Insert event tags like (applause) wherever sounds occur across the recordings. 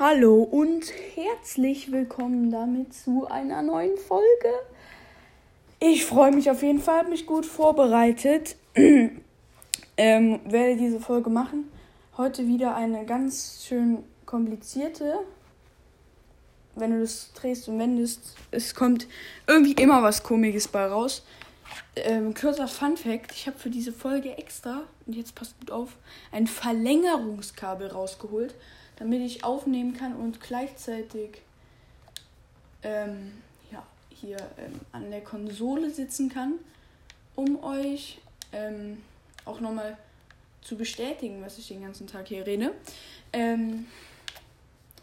Hallo und herzlich willkommen damit zu einer neuen Folge. Ich freue mich auf jeden Fall, habe mich gut vorbereitet. (clears throat) ähm, werde diese Folge machen. Heute wieder eine ganz schön komplizierte. Wenn du das drehst und wendest, es kommt irgendwie immer was Komisches bei raus. Ähm, kurzer Fun Fact: Ich habe für diese Folge extra, und jetzt passt gut auf, ein Verlängerungskabel rausgeholt damit ich aufnehmen kann und gleichzeitig ähm, ja, hier ähm, an der Konsole sitzen kann, um euch ähm, auch nochmal zu bestätigen, was ich den ganzen Tag hier rede. Ähm,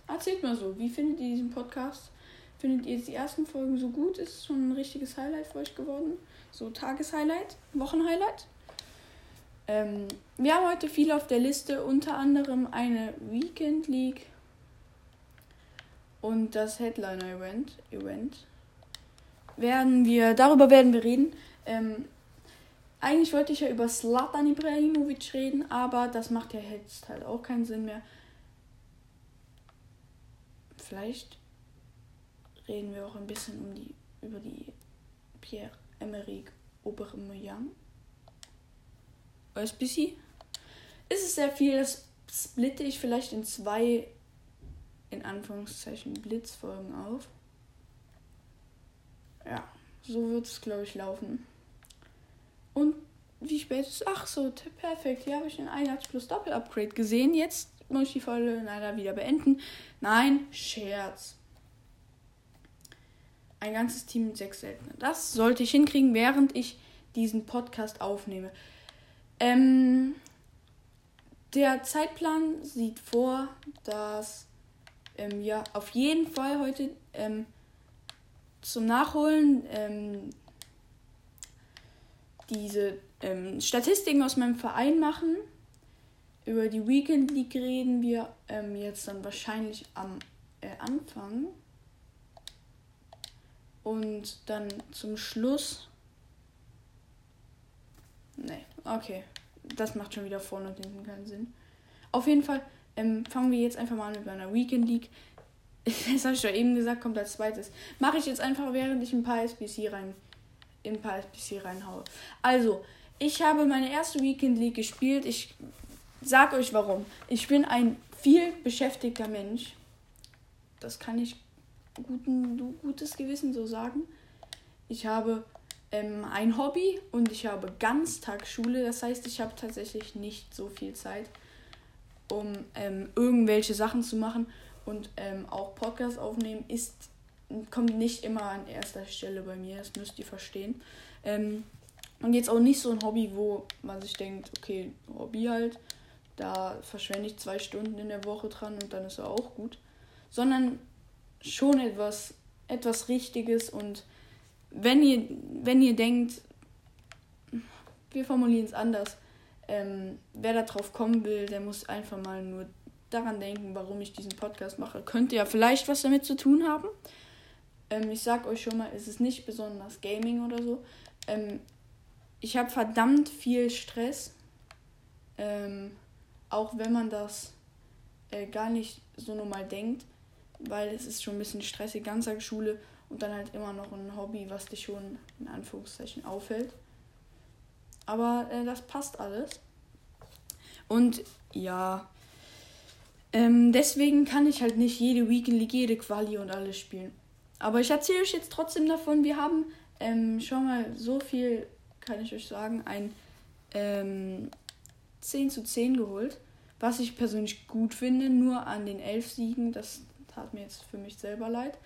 erzählt mal so, wie findet ihr diesen Podcast? Findet ihr die ersten Folgen so gut? Ist es schon ein richtiges Highlight für euch geworden? So Tageshighlight, Wochenhighlight? Ähm, wir haben heute viel auf der Liste, unter anderem eine Weekend League und das Headliner Event. Event. Werden wir, darüber werden wir reden. Ähm, eigentlich wollte ich ja über Slatan Ibrahimovic reden, aber das macht ja jetzt halt auch keinen Sinn mehr. Vielleicht reden wir auch ein bisschen um die, über die Pierre-Emerick Aubameyang. SBC. Ist es sehr viel, das splitte ich vielleicht in zwei, in Anführungszeichen, Blitzfolgen auf. Ja, so wird es, glaube ich, laufen. Und wie spät ist Ach so, perfekt. Hier habe ich ein 81 plus Doppel-Upgrade gesehen. Jetzt muss ich die Folge leider wieder beenden. Nein, Scherz. Ein ganzes Team mit sechs Seltenen. Das sollte ich hinkriegen, während ich diesen Podcast aufnehme. Ähm, der Zeitplan sieht vor, dass ähm, ja auf jeden Fall heute ähm, zum Nachholen ähm, diese ähm, Statistiken aus meinem Verein machen. Über die Weekend League reden wir ähm, jetzt dann wahrscheinlich am äh, Anfang. Und dann zum Schluss. Nee, okay das macht schon wieder vorne und hinten keinen Sinn. Auf jeden Fall ähm, fangen wir jetzt einfach mal an mit meiner Weekend League. (laughs) Das habe ich schon eben gesagt, kommt als zweites. Mache ich jetzt einfach, während ich ein paar SBC rein, in ein paar SBC reinhaue. Also, ich habe meine erste Weekend League gespielt. Ich sag euch warum. Ich bin ein viel beschäftigter Mensch. Das kann ich guten, gutes Gewissen so sagen. Ich habe ähm, ein Hobby und ich habe Ganztagsschule. Das heißt, ich habe tatsächlich nicht so viel Zeit, um ähm, irgendwelche Sachen zu machen. Und ähm, auch Podcast aufnehmen ist, kommt nicht immer an erster Stelle bei mir. Das müsst ihr verstehen. Ähm, und jetzt auch nicht so ein Hobby, wo man sich denkt, okay, Hobby halt, da verschwende ich zwei Stunden in der Woche dran und dann ist er auch gut. Sondern schon etwas, etwas Richtiges und wenn ihr, wenn ihr denkt, wir formulieren es anders, ähm, wer da drauf kommen will, der muss einfach mal nur daran denken, warum ich diesen Podcast mache. Könnte ja vielleicht was damit zu tun haben. Ähm, ich sag euch schon mal, es ist nicht besonders Gaming oder so. Ähm, ich habe verdammt viel Stress. Ähm, auch wenn man das äh, gar nicht so normal denkt, weil es ist schon ein bisschen stressig, Ganztagsschule und dann halt immer noch ein Hobby, was dich schon in Anführungszeichen auffällt. Aber äh, das passt alles. Und ja, ähm, deswegen kann ich halt nicht jede Weekend League, jede Quali und alles spielen. Aber ich erzähle euch jetzt trotzdem davon, wir haben ähm, schon mal so viel, kann ich euch sagen, ein ähm, 10 zu 10 geholt. Was ich persönlich gut finde, nur an den 11 Siegen, das tat mir jetzt für mich selber leid.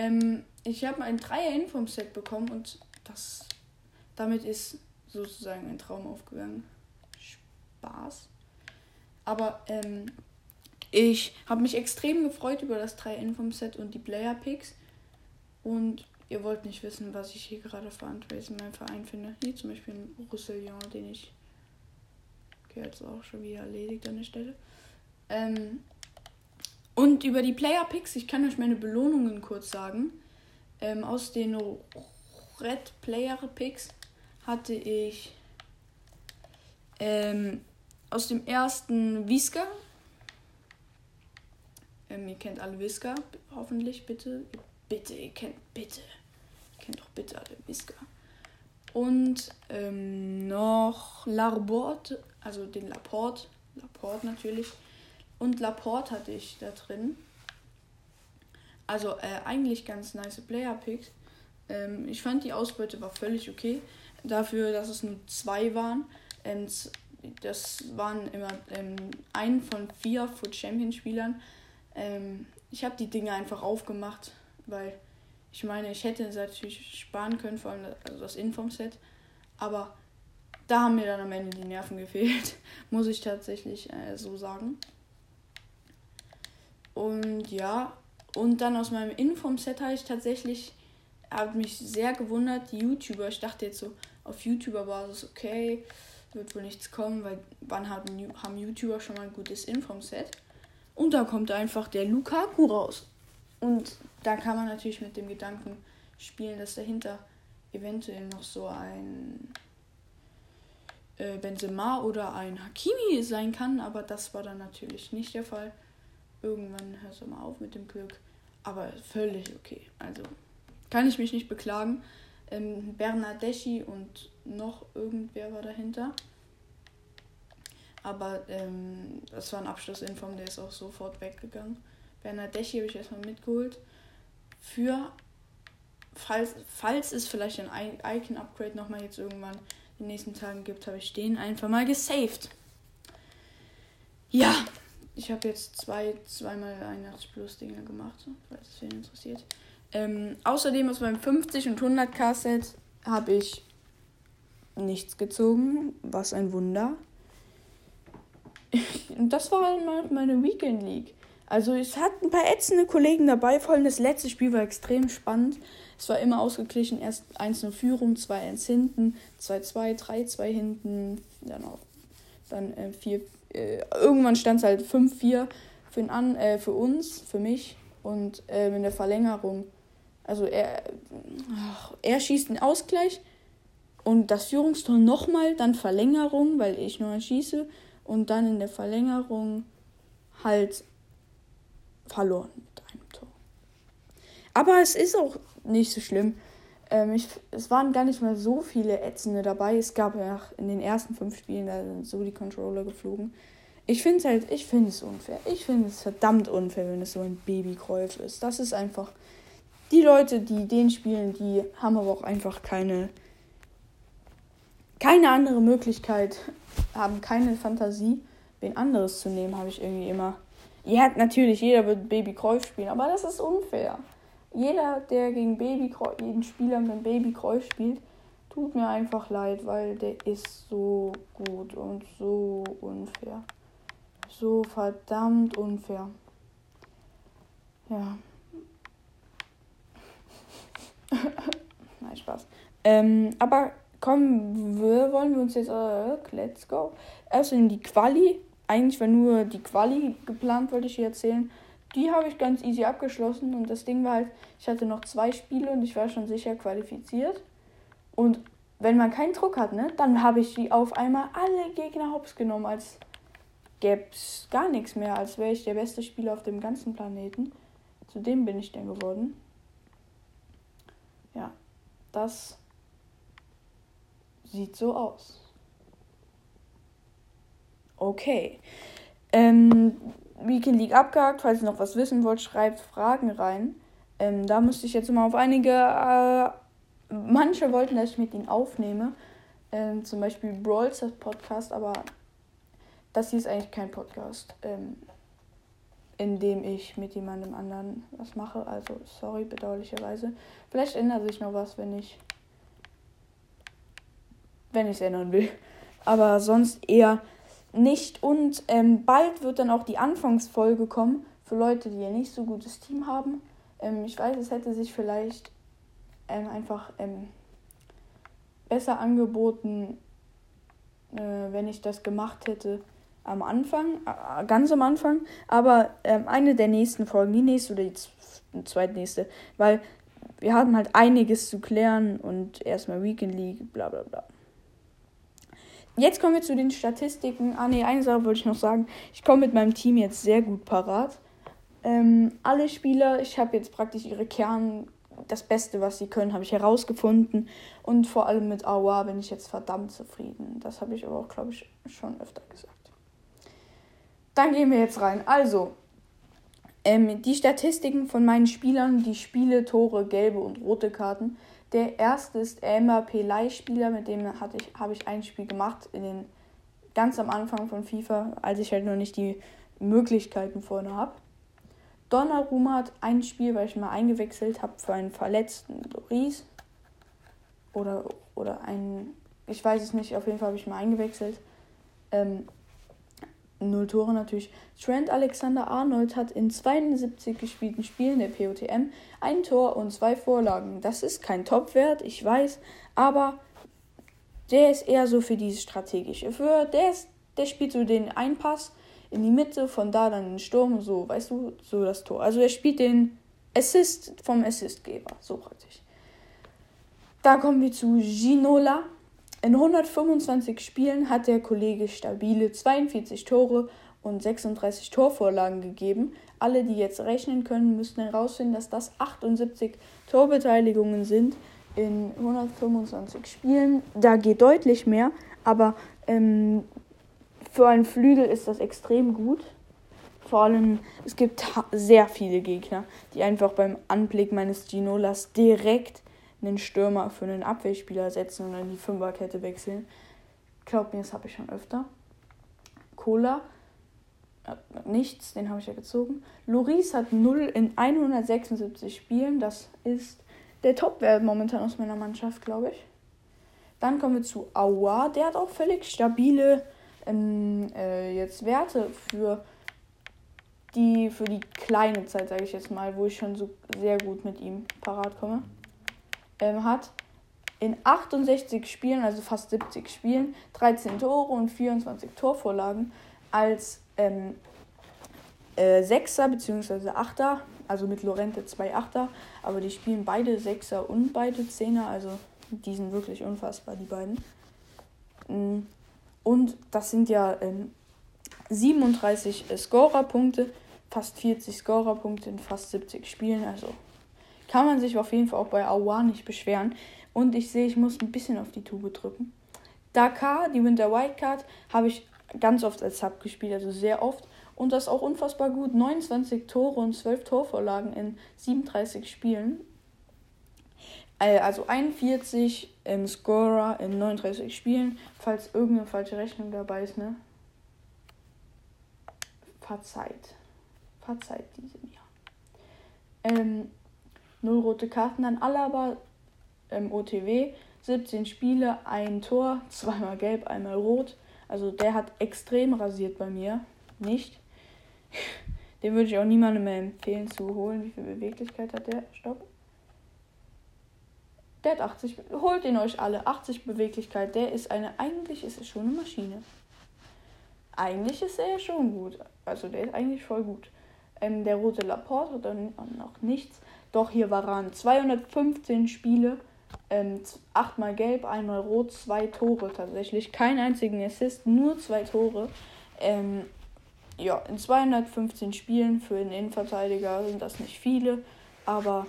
Ähm, ich habe ein Dreier-Inform-Set bekommen und das damit ist sozusagen ein Traum aufgegangen. Spaß. Aber ähm, ich habe mich extrem gefreut über das 3-Inform-Set und die Player-Picks. Und ihr wollt nicht wissen, was ich hier gerade für Antworten in meinem Verein finde. Hier zum Beispiel ein Roussillon, den ich. Okay, jetzt auch schon wieder erledigt an der Stelle. Ähm, und über die Player Picks, ich kann euch meine Belohnungen kurz sagen. Ähm, aus den Red Player Picks hatte ich ähm, aus dem ersten Wiska, Ähm, ihr kennt alle Whisker, hoffentlich, bitte. Bitte, ihr kennt, bitte. Ihr kennt doch bitte alle Whisker. Und ähm, noch Larbord, also den Laporte. Laporte natürlich. Und Laporte hatte ich da drin. Also äh, eigentlich ganz nice Player-Picks. Ähm, ich fand die Ausbeute war völlig okay. Dafür, dass es nur zwei waren. Ähm, das waren immer ähm, ein von vier Foot Champion Spielern. Ähm, ich habe die Dinge einfach aufgemacht, weil ich meine, ich hätte es natürlich sparen können, vor allem das, also das Inform-Set. Aber da haben mir dann am Ende die Nerven (laughs) gefehlt, muss ich tatsächlich äh, so sagen. Und ja, und dann aus meinem Inform-Set habe ich tatsächlich, habe mich sehr gewundert, die YouTuber, ich dachte jetzt so, auf YouTuber-Basis, okay, wird wohl nichts kommen, weil wann haben, haben YouTuber schon mal ein gutes Inform-Set? Und da kommt einfach der Lukaku raus. Und da kann man natürlich mit dem Gedanken spielen, dass dahinter eventuell noch so ein äh, Benzema oder ein Hakimi sein kann, aber das war dann natürlich nicht der Fall. Irgendwann hört es mal auf mit dem Glück, aber völlig okay. Also kann ich mich nicht beklagen. Ähm, Bernardeschi und noch irgendwer war dahinter. Aber ähm, das war ein Abschlussinform, der ist auch sofort weggegangen. Bernardeschi habe ich erstmal mitgeholt. Für, falls, falls es vielleicht ein Icon-Upgrade nochmal jetzt irgendwann in den nächsten Tagen gibt, habe ich den einfach mal gesaved. Ja, ich habe jetzt zwei, zweimal 81 Plus Dinge gemacht, falls es wen interessiert. Ähm, außerdem aus meinem 50 und 100k Set habe ich nichts gezogen, was ein Wunder. (laughs) Und das war halt meine Weekend League. Also es hat ein paar ätzende Kollegen dabei, vor allem das letzte Spiel war extrem spannend. Es war immer ausgeglichen, erst 1-0 Führung, 2-1 hinten, 2-2, 3-2 hinten, dann auch dann äh, 4, äh, irgendwann stand es halt 5-4 für, äh, für uns, für mich und äh, in der Verlängerung. Also er, ach, er schießt einen Ausgleich und das Führungstor nochmal, dann Verlängerung, weil ich nur schieße und dann in der Verlängerung halt verloren mit einem Tor. Aber es ist auch nicht so schlimm. Ähm, ich, es waren gar nicht mal so viele Ätzende dabei. Es gab ja in den ersten fünf Spielen, da sind so die Controller geflogen. Ich finde es halt, ich finde es unfair. Ich finde es verdammt unfair, wenn es so ein Babykreuz ist. Das ist einfach. Die Leute, die den spielen, die haben aber auch einfach keine. Keine andere Möglichkeit, haben keine Fantasie, wen anderes zu nehmen, habe ich irgendwie immer ja, natürlich, jeder wird Baby Kreuz spielen, aber das ist unfair. Jeder, der gegen Baby jeden Spieler mit Baby Kreuz spielt, tut mir einfach leid, weil der ist so gut und so unfair. So verdammt unfair. Ja. (laughs) Nein, Spaß. Ähm, aber kommen wir, wollen wir uns jetzt, äh, let's go. Erstmal die Quali eigentlich war nur die Quali geplant, wollte ich hier erzählen. Die habe ich ganz easy abgeschlossen und das Ding war halt, ich hatte noch zwei Spiele und ich war schon sicher qualifiziert. Und wenn man keinen Druck hat, ne, dann habe ich die auf einmal alle Gegner hops genommen, als gäbe es gar nichts mehr, als wäre ich der beste Spieler auf dem ganzen Planeten. Zu dem bin ich dann geworden. Ja, das sieht so aus. Okay. Ähm, Weekend League abgehakt. Falls ihr noch was wissen wollt, schreibt Fragen rein. Ähm, da müsste ich jetzt mal auf einige. Äh, manche wollten, dass ich mit ihnen aufnehme. Ähm, zum Beispiel Brawls Podcast, aber das hier ist eigentlich kein Podcast, ähm, in dem ich mit jemandem anderen was mache. Also, sorry, bedauerlicherweise. Vielleicht ändert sich noch was, wenn ich. Wenn ich es ändern will. Aber sonst eher nicht. Und ähm, bald wird dann auch die Anfangsfolge kommen für Leute, die ja nicht so gutes Team haben. Ähm, ich weiß, es hätte sich vielleicht ähm, einfach ähm, besser angeboten, äh, wenn ich das gemacht hätte am Anfang, äh, ganz am Anfang. Aber ähm, eine der nächsten Folgen, die nächste oder die zweitnächste, weil wir haben halt einiges zu klären und erstmal Weekend League, bla bla bla. Jetzt kommen wir zu den Statistiken. Ah ne, eine Sache wollte ich noch sagen. Ich komme mit meinem Team jetzt sehr gut parat. Ähm, alle Spieler, ich habe jetzt praktisch ihre Kern, das Beste, was sie können, habe ich herausgefunden. Und vor allem mit Awa bin ich jetzt verdammt zufrieden. Das habe ich aber auch, glaube ich, schon öfter gesagt. Dann gehen wir jetzt rein. Also, ähm, die Statistiken von meinen Spielern, die Spiele, Tore, gelbe und rote Karten. Der erste ist Mbappé Leihspieler, mit dem hatte ich, habe ich ein Spiel gemacht in den ganz am Anfang von FIFA, als ich halt noch nicht die Möglichkeiten vorne habe. Donnarumma hat ein Spiel, weil ich mal eingewechselt habe für einen verletzten Loris. Oder, oder einen, ich weiß es nicht, auf jeden Fall habe ich mal eingewechselt. Ähm, null Tore natürlich. Trent Alexander Arnold hat in 72 gespielten Spielen der POTM ein Tor und zwei Vorlagen. Das ist kein Topwert, ich weiß, aber der ist eher so für dieses strategische. Für der ist, der spielt so den Einpass in die Mitte, von da dann den Sturm, so, weißt du, so das Tor. Also er spielt den Assist vom Assistgeber, so praktisch. Da kommen wir zu Ginola. In 125 Spielen hat der Kollege stabile 42 Tore und 36 Torvorlagen gegeben. Alle, die jetzt rechnen können, müssten herausfinden, dass das 78 Torbeteiligungen sind in 125 Spielen. Da geht deutlich mehr, aber ähm, für einen Flügel ist das extrem gut. Vor allem, es gibt sehr viele Gegner, die einfach beim Anblick meines Ginolas direkt einen Stürmer für einen Abwehrspieler setzen und in die Fünferkette wechseln. Glaubt mir, das habe ich schon öfter. Cola nichts, den habe ich ja gezogen. Loris hat 0 in 176 Spielen, das ist der Topwert momentan aus meiner Mannschaft, glaube ich. Dann kommen wir zu Aua, der hat auch völlig stabile ähm, äh, jetzt Werte für die, für die kleine Zeit, sage ich jetzt mal, wo ich schon so sehr gut mit ihm parat komme. Ähm, hat in 68 Spielen, also fast 70 Spielen, 13 Tore und 24 Torvorlagen als ähm, äh, Sechser bzw. Achter, also mit Lorente zwei Achter, aber die spielen beide Sechser und beide Zehner, also die sind wirklich unfassbar, die beiden. Mm, und das sind ja ähm, 37 Scorer-Punkte, fast 40 Scorer-Punkte in fast 70 Spielen. Also kann man sich auf jeden Fall auch bei Awa nicht beschweren. Und ich sehe, ich muss ein bisschen auf die Tube drücken. Dakar, die Winter Wildcard, habe ich ganz oft als Sub gespielt, also sehr oft. Und das auch unfassbar gut. 29 Tore und 12 Torvorlagen in 37 Spielen. Äh, also 41 im Scorer in 39 Spielen, falls irgendeine falsche Rechnung dabei ist, ne? Verzeiht. Verzeiht diese mir. Ähm, null rote Karten an Alaba im OTW. 17 Spiele, ein Tor, (laughs) zweimal gelb, einmal rot. Also der hat extrem rasiert bei mir. Nicht. (laughs) Den würde ich auch niemandem mehr empfehlen zu holen. Wie viel Beweglichkeit hat der? Stopp. Der hat 80. Holt ihn euch alle. 80 Beweglichkeit. Der ist eine. Eigentlich ist es schon eine Maschine. Eigentlich ist er schon gut. Also der ist eigentlich voll gut. Ähm, der rote Laporte hat dann noch nichts. Doch hier waren 215 Spiele. Ähm, achtmal gelb, einmal rot, zwei Tore tatsächlich. Kein einzigen Assist, nur zwei Tore. Ähm, ja, in 215 Spielen für einen Innenverteidiger sind das nicht viele, aber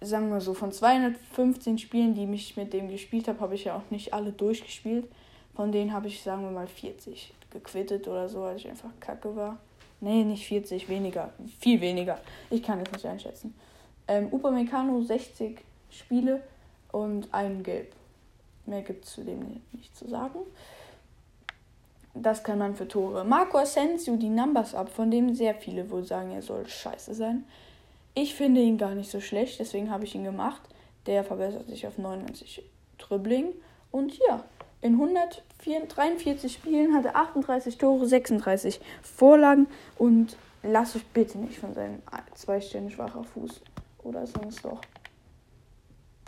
sagen wir so, von 215 Spielen, die ich mit dem gespielt habe, habe ich ja auch nicht alle durchgespielt. Von denen habe ich, sagen wir mal, 40 gequittet oder so, weil ich einfach kacke war. Nee, nicht 40, weniger. Viel weniger. Ich kann es nicht einschätzen. Ähm, Upamecano 60 Spiele und ein Gelb. Mehr gibt es zu dem nicht zu sagen. Das kann man für Tore. Marco Asensio, die Numbers ab, von dem sehr viele wohl sagen, er soll scheiße sein. Ich finde ihn gar nicht so schlecht, deswegen habe ich ihn gemacht. Der verbessert sich auf 99 Dribbling. Und ja, in 143 Spielen hat er 38 Tore, 36 Vorlagen. Und lasst euch bitte nicht von seinem zwei Sterne schwacher Fuß oder sonst doch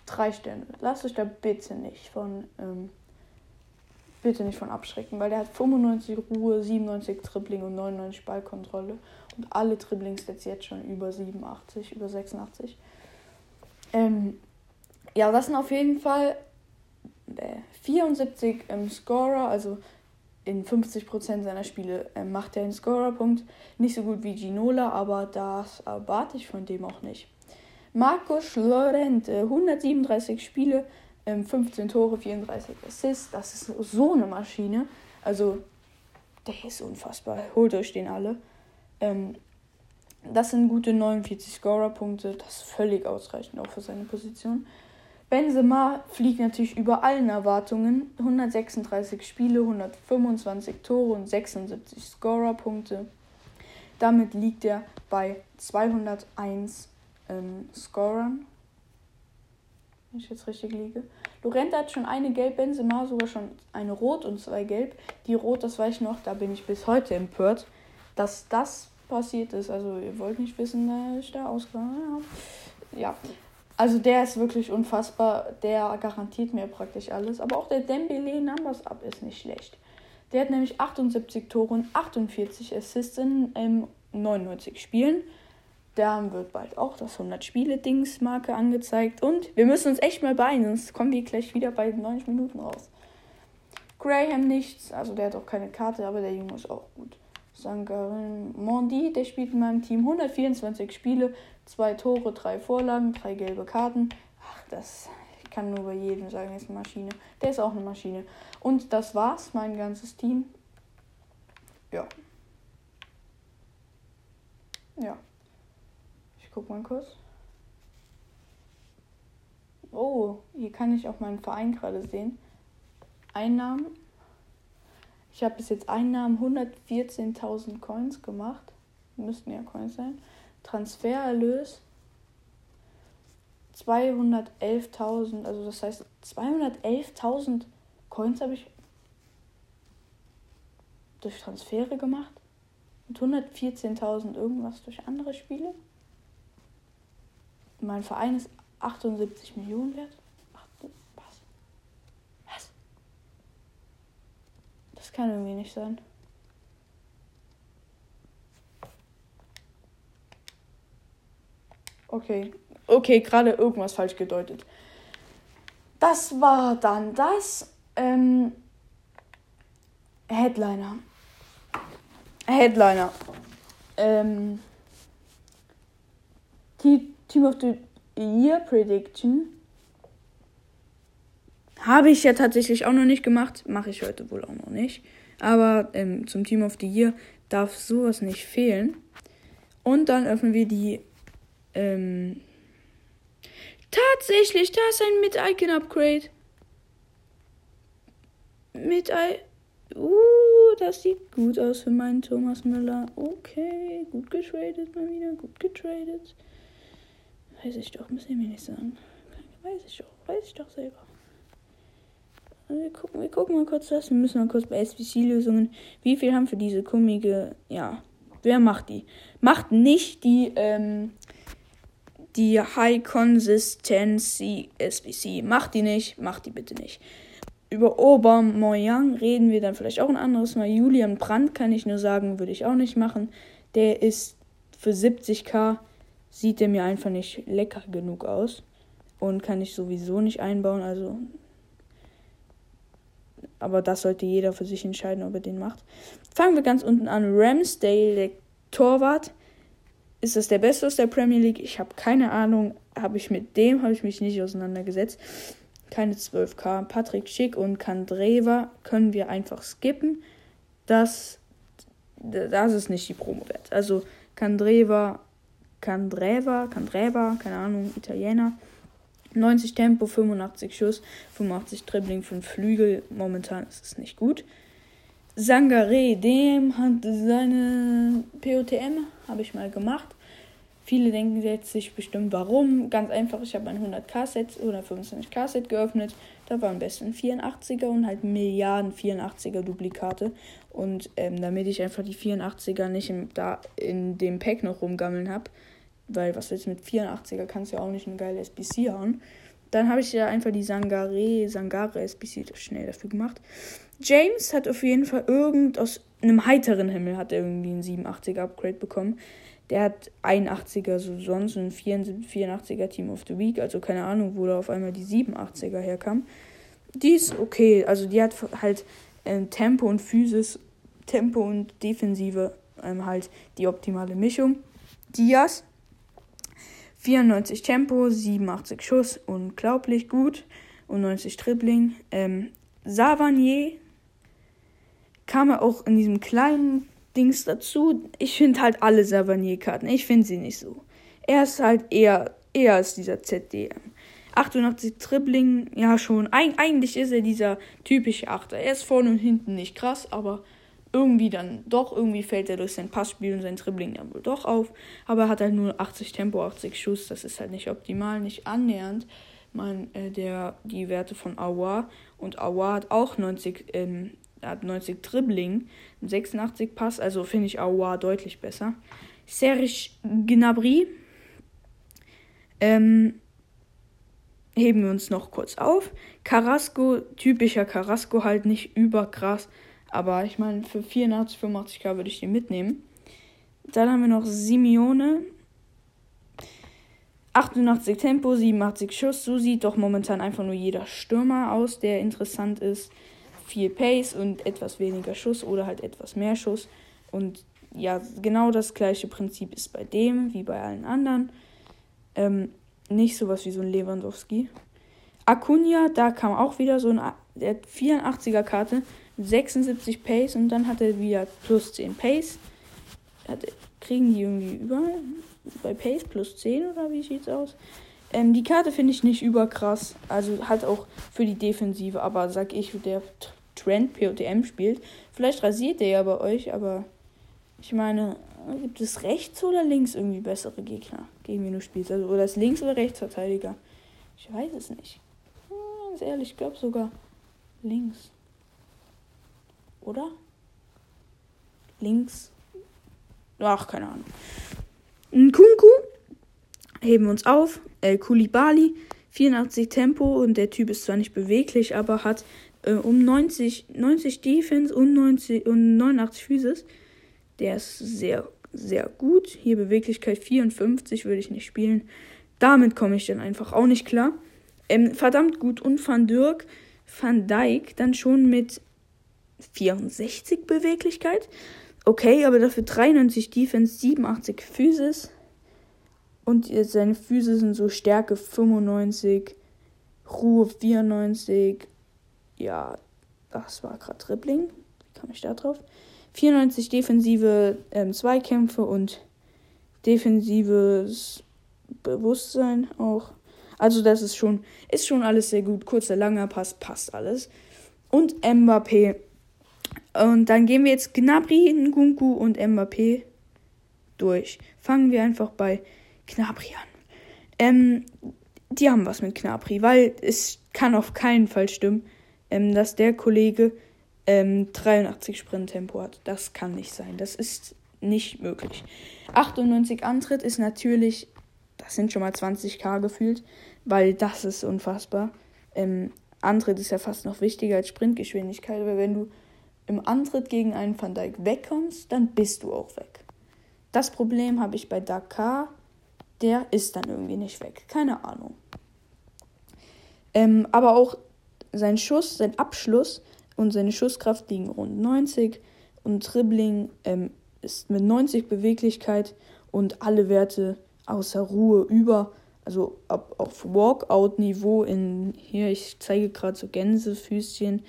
drei Sterne. Lasst euch da bitte nicht von ähm, bitte nicht von abschrecken, weil der hat 95 Ruhe, 97 Dribbling und 99 Ballkontrolle. Und alle Dribblings jetzt schon über 87, über 86. Ähm, ja, das sind auf jeden Fall äh, 74 im Scorer, also in 50% seiner Spiele äh, macht er einen Scorerpunkt. Nicht so gut wie Ginola, aber das erwarte ich von dem auch nicht. Marcos Llorente, 137 Spiele, 15 ähm, Tore, 34 Assists. Das ist so eine Maschine. Also, der ist unfassbar. Holt euch den alle. Ähm, das sind gute 49 Scorerpunkte. Das ist völlig ausreichend auch für seine Position. Benzema fliegt natürlich über allen Erwartungen. 136 Spiele, 125 Tore und 76 Scorerpunkte. Damit liegt er bei 201 ähm, Scorern. Wenn ich jetzt richtig liege. Lorente hat schon eine Gelb, Benzema sogar schon eine Rot und zwei Gelb. Die Rot, das weiß ich noch, da bin ich bis heute empört, dass das passiert ist. Also ihr wollt nicht wissen, dass ich da ausgegangen habe. Ja, also der ist wirklich unfassbar. Der garantiert mir praktisch alles. Aber auch der Dembele Numbers Up ist nicht schlecht. Der hat nämlich 78 Tore und 48 Assists in ähm, 99 Spielen. Da wird bald auch das 100-Spiele-Dings-Marke angezeigt. Und wir müssen uns echt mal beeilen, sonst kommen wir gleich wieder bei 90 Minuten raus. Graham nichts, also der hat auch keine Karte, aber der Junge ist auch gut. Sangarin Mondi, der spielt in meinem Team 124 Spiele, zwei Tore, drei Vorlagen, drei gelbe Karten. Ach, das ich kann nur bei jedem sagen, ist eine Maschine. Der ist auch eine Maschine. Und das war's, mein ganzes Team. Ja. Ja. Guck mal kurz. Oh, hier kann ich auch meinen Verein gerade sehen. Einnahmen ich habe bis jetzt Einnahmen 114.000 Coins gemacht. Müssten ja Coins sein. Transfererlös 211.000. Also das heißt 211.000 Coins habe ich durch Transfere gemacht. Und 114.000 irgendwas durch andere Spiele. Mein Verein ist 78 Millionen wert. kann irgendwie nicht sein. Okay. Okay, gerade irgendwas falsch gedeutet. Das war dann das. Ähm, Headliner. Headliner. Ähm, Team of the Year Prediction habe ich ja tatsächlich auch noch nicht gemacht. Mache ich heute wohl auch noch nicht. Aber ähm, zum Team of the Year darf sowas nicht fehlen. Und dann öffnen wir die. Ähm, tatsächlich, da ist ein Mit-Icon-Upgrade. Mit-Icon. Uh, das sieht gut aus für meinen Thomas Müller. Okay, gut getradet mal wieder, gut getradet. Weiß ich doch, muss ich mir nicht sagen. Weiß ich doch, weiß ich doch selber. Wir gucken, wir gucken mal kurz das. Wir müssen mal kurz bei SBC-Lösungen. Wie viel haben für diese komische. Ja. Wer macht die? Macht nicht die, ähm, die High Consistency SBC. Macht die nicht. Macht die bitte nicht. Über Aubameyang reden wir dann vielleicht auch ein anderes Mal. Julian Brandt kann ich nur sagen, würde ich auch nicht machen. Der ist für 70k, sieht der mir einfach nicht lecker genug aus. Und kann ich sowieso nicht einbauen. Also aber das sollte jeder für sich entscheiden, ob er den macht. Fangen wir ganz unten an. Ramsdale, der Torwart. Ist das der Beste aus der Premier League? Ich habe keine Ahnung. Habe ich mit dem, habe ich mich nicht auseinandergesetzt. Keine 12k. Patrick Schick und Kandreva können wir einfach skippen. Das, das ist nicht die Promo wert. Also Kandreva, Kandreva, Kandreva, keine Ahnung, Italiener. 90 Tempo, 85 Schuss, 85 Dribbling, 5 Flügel. Momentan ist es nicht gut. Sangare, dem hat seine POTM, habe ich mal gemacht. Viele denken jetzt sich bestimmt, warum. Ganz einfach, ich habe ein 100k-Set oder 25k-Set geöffnet. Da waren besten 84er und halt Milliarden 84er Duplikate. Und ähm, damit ich einfach die 84er nicht im, da in dem Pack noch rumgammeln habe, weil was du mit 84er? Kannst du ja auch nicht eine geile SBC hauen. Dann habe ich ja einfach die Sangare, Sangare SBC schnell dafür gemacht. James hat auf jeden Fall irgend aus einem heiteren Himmel hat er irgendwie ein 87er Upgrade bekommen. Der hat 81er so sonst ein 84er Team of the Week, also keine Ahnung, wo da auf einmal die 87er herkam. Die ist okay, also die hat halt ähm, Tempo und Physis, Tempo und Defensive ähm, halt die optimale Mischung. Diaz 94 Tempo, 87 Schuss, unglaublich gut und 90 Dribbling. Ähm, Savanier kam er auch in diesem kleinen Dings dazu. Ich finde halt alle Savanier-Karten. Ich finde sie nicht so. Er ist halt eher, eher als dieser ZDM. 88 Dribbling, ja schon. Eig eigentlich ist er dieser typische Achter. Er ist vorne und hinten nicht krass, aber irgendwie dann doch, irgendwie fällt er durch sein Passspiel und sein Dribbling dann wohl doch auf. Aber er hat halt nur 80 Tempo, 80 Schuss. Das ist halt nicht optimal, nicht annähernd. Man, äh, der, die Werte von Awa und Awa hat auch 90, ähm, hat 90 Dribbling, 86 Pass, also finde ich Awa deutlich besser. Serge Gnabry ähm, heben wir uns noch kurz auf. Carrasco, typischer Carrasco, halt nicht überkrass. Aber ich meine, für 84, 85k würde ich den mitnehmen. Dann haben wir noch Simeone. 88 Tempo, 87 Schuss. So sieht doch momentan einfach nur jeder Stürmer aus, der interessant ist. Viel Pace und etwas weniger Schuss oder halt etwas mehr Schuss. Und ja, genau das gleiche Prinzip ist bei dem wie bei allen anderen. Ähm, nicht sowas wie so ein Lewandowski. Acuna, da kam auch wieder so ein der 84er Karte, 76 Pace und dann hat er wieder plus 10 Pace. Hat, kriegen die irgendwie überall bei Pace plus 10 oder wie sieht's aus? Ähm, die Karte finde ich nicht überkrass. Also halt auch für die Defensive, aber sag ich, der Trend POTM spielt. Vielleicht rasiert der ja bei euch, aber ich meine, gibt es rechts oder links irgendwie bessere Gegner, gegen die du spielst? Also, oder ist links oder Rechtsverteidiger? Ich weiß es nicht. Ganz ehrlich, ich glaube sogar links. Oder? Links. Ach, keine Ahnung. Nkunku heben wir uns auf. El Kulibali, 84 Tempo und der Typ ist zwar nicht beweglich, aber hat äh, um 90, 90 Defense und, 90, und 89 Physis. Der ist sehr sehr gut. Hier Beweglichkeit 54 würde ich nicht spielen. Damit komme ich dann einfach auch nicht klar. Ähm, verdammt gut. Und Van Dirk, Van Dijk dann schon mit 64 Beweglichkeit. Okay, aber dafür 93 Defense, 87 Physis. Und seine Physis sind so Stärke 95, Ruhe 94. Ja, das war gerade Dribbling. Wie kam ich da drauf? 94 defensive ähm, Zweikämpfe und defensives Bewusstsein auch. Also das ist schon, ist schon alles sehr gut. Kurzer, langer Pass, passt alles. Und Mbappé. Und dann gehen wir jetzt Gnabry, Nkunku und Mbappé durch. Fangen wir einfach bei Gnabry an. Ähm, die haben was mit Gnabry, weil es kann auf keinen Fall stimmen, ähm, dass der Kollege ähm, 83 Sprinttempo hat. Das kann nicht sein. Das ist nicht möglich. 98 Antritt ist natürlich, das sind schon mal 20k gefühlt, weil das ist unfassbar. Ähm, Antritt ist ja fast noch wichtiger als Sprintgeschwindigkeit, weil wenn du im Antritt gegen einen Van Dijk wegkommst, dann bist du auch weg. Das Problem habe ich bei Dakar, der ist dann irgendwie nicht weg. Keine Ahnung. Ähm, aber auch sein Schuss, sein Abschluss und seine Schusskraft liegen rund 90 und Dribbling ähm, ist mit 90 Beweglichkeit und alle Werte außer Ruhe über, also ab, auf Walkout-Niveau in, hier, ich zeige gerade so Gänsefüßchen,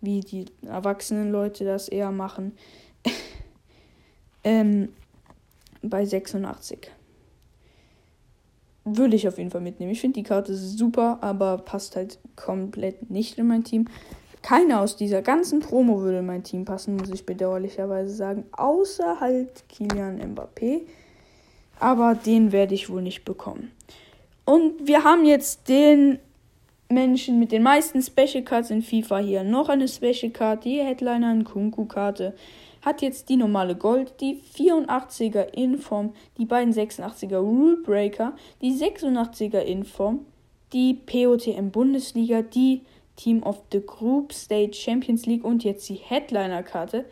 wie die erwachsenen Leute das eher machen, (laughs) ähm, bei 86. Würde ich auf jeden Fall mitnehmen. Ich finde die Karte super, aber passt halt komplett nicht in mein Team. Keiner aus dieser ganzen Promo würde in mein Team passen, muss ich bedauerlicherweise sagen. Außer halt Kilian Mbappé. Aber den werde ich wohl nicht bekommen. Und wir haben jetzt den Menschen mit den meisten Special Cards in FIFA hier. Noch eine Special Card, die Headliner Kunku-Karte. Hat jetzt die normale Gold, die 84er Inform, die beiden 86er Rule Breaker, die 86er Inform, die POTM Bundesliga, die Team of the Group Stage Champions League und jetzt die Headliner-Karte.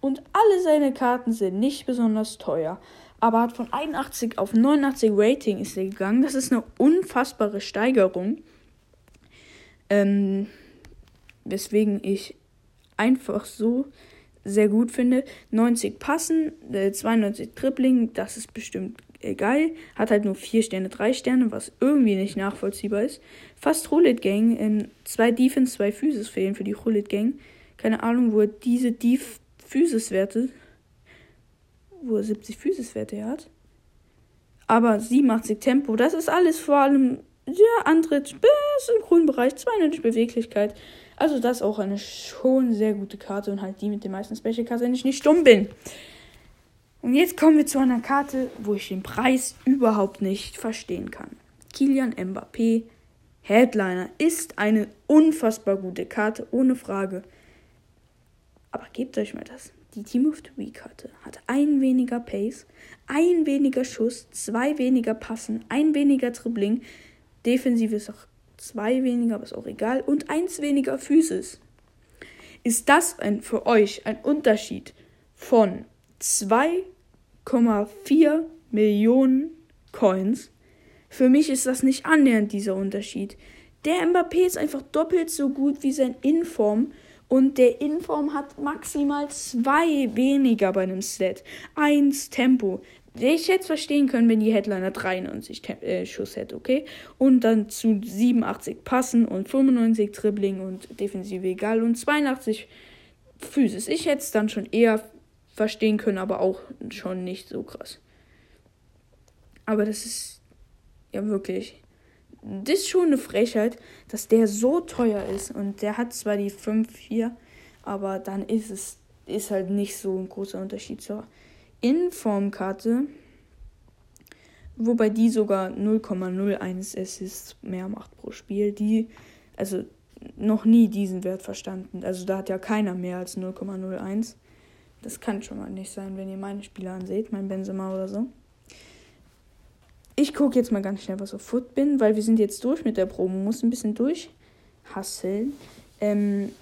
Und alle seine Karten sind nicht besonders teuer. Aber hat von 81 auf 89 Rating ist er gegangen. Das ist eine unfassbare Steigerung. Ähm, weswegen ich einfach so sehr gut finde. 90 Passen, äh, 92 Dribbling, das ist bestimmt äh, geil. Hat halt nur 4 Sterne, 3 Sterne, was irgendwie nicht nachvollziehbar ist. Fast Roulette Gang, in zwei Defense, zwei Physis fehlen für die Roulette Gang. Keine Ahnung, wo er diese Def Physis-Werte, wo er 70 Physis-Werte hat. Aber 87 Tempo, das ist alles vor allem der Antritt bis im grünen Bereich, 92 Beweglichkeit. Also das ist auch eine schon sehr gute Karte und halt die mit den meisten Special Cards, wenn ich nicht stumm bin. Und jetzt kommen wir zu einer Karte, wo ich den Preis überhaupt nicht verstehen kann. Kilian Mbappé Headliner ist eine unfassbar gute Karte, ohne Frage. Aber gebt euch mal das. Die Team of the Week Karte hat ein weniger Pace, ein weniger Schuss, zwei weniger Passen, ein weniger Dribbling. Defensiv ist auch zwei weniger, aber ist auch egal. Und eins weniger Physis. Ist das ein, für euch ein Unterschied von 2,4 Millionen Coins? Für mich ist das nicht annähernd dieser Unterschied. Der Mbappé ist einfach doppelt so gut wie sein Inform und der Inform hat maximal zwei weniger bei einem Set. Eins Tempo, ich es verstehen können, wenn die Headliner 93 äh, Schuss hätte, okay? Und dann zu 87 Passen und 95 Dribbling und Defensive egal und 82 Physis. Ich hätte es dann schon eher verstehen können, aber auch schon nicht so krass. Aber das ist ja wirklich. Das ist schon eine Frechheit, dass der so teuer ist. Und der hat zwar die 5-4, aber dann ist es ist halt nicht so ein großer Unterschied zur Informkarte, wobei die sogar 0,01 Assists mehr macht pro Spiel. Die, also noch nie diesen Wert verstanden. Also da hat ja keiner mehr als 0,01. Das kann schon mal nicht sein, wenn ihr meine Spieler anseht, mein Benzema oder so. Ich gucke jetzt mal ganz schnell, was auf Foot bin, weil wir sind jetzt durch mit der Probe. Muss ein bisschen durchhasseln. Ähm,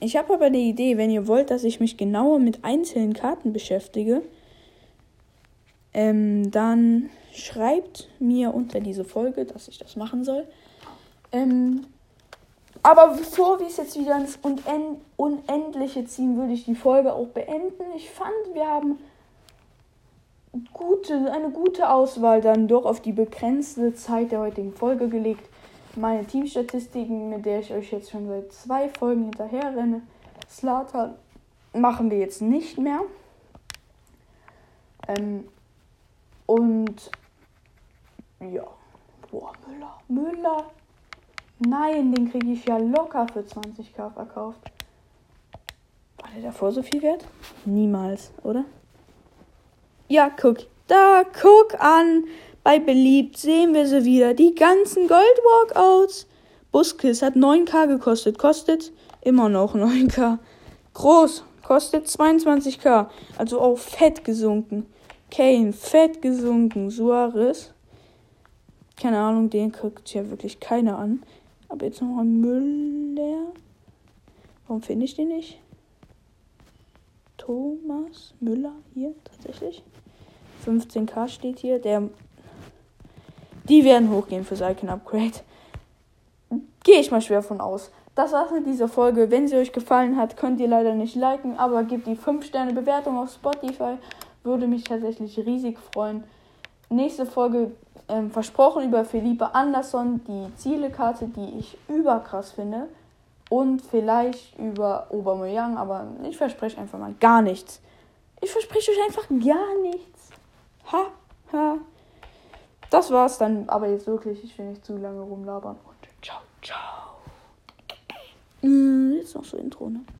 ich habe aber eine Idee, wenn ihr wollt, dass ich mich genauer mit einzelnen Karten beschäftige, ähm, dann schreibt mir unter diese Folge, dass ich das machen soll. Ähm, aber bevor wir es jetzt wieder ins Unendliche ziehen, würde ich die Folge auch beenden. Ich fand, wir haben gute, eine gute Auswahl dann doch auf die begrenzte Zeit der heutigen Folge gelegt meine Teamstatistiken, mit der ich euch jetzt schon seit zwei Folgen hinterher renne. Slatan machen wir jetzt nicht mehr. Ähm, und ja, boah, Müller, Müller. Nein, den kriege ich ja locker für 20k verkauft. War der davor so viel wert? Niemals, oder? Ja, guck. Da, guck an. Bei Beliebt sehen wir sie wieder. Die ganzen Gold-Walkouts. Buskiss hat 9k gekostet. Kostet immer noch 9k. Groß. Kostet 22k. Also auch fett gesunken. Kane, fett gesunken. Suarez. Keine Ahnung, den guckt ja wirklich keiner an. Aber jetzt noch ein Müller. Warum finde ich den nicht? Thomas Müller hier tatsächlich. 15k steht hier. Der die werden hochgehen für Icon Upgrade. Gehe ich mal schwer von aus. Das war's mit dieser Folge. Wenn sie euch gefallen hat, könnt ihr leider nicht liken, aber gebt die 5-Sterne-Bewertung auf Spotify. Würde mich tatsächlich riesig freuen. Nächste Folge ähm, versprochen über Felipe Anderson, die Zielekarte, die ich überkrass finde. Und vielleicht über Aubameyang, aber ich verspreche einfach mal gar nichts. Ich verspreche euch einfach gar nichts. Ha, ha. Das war's dann aber jetzt wirklich. Ich will nicht zu lange rumlabern und ciao, ciao. Hm, jetzt noch so Intro, ne?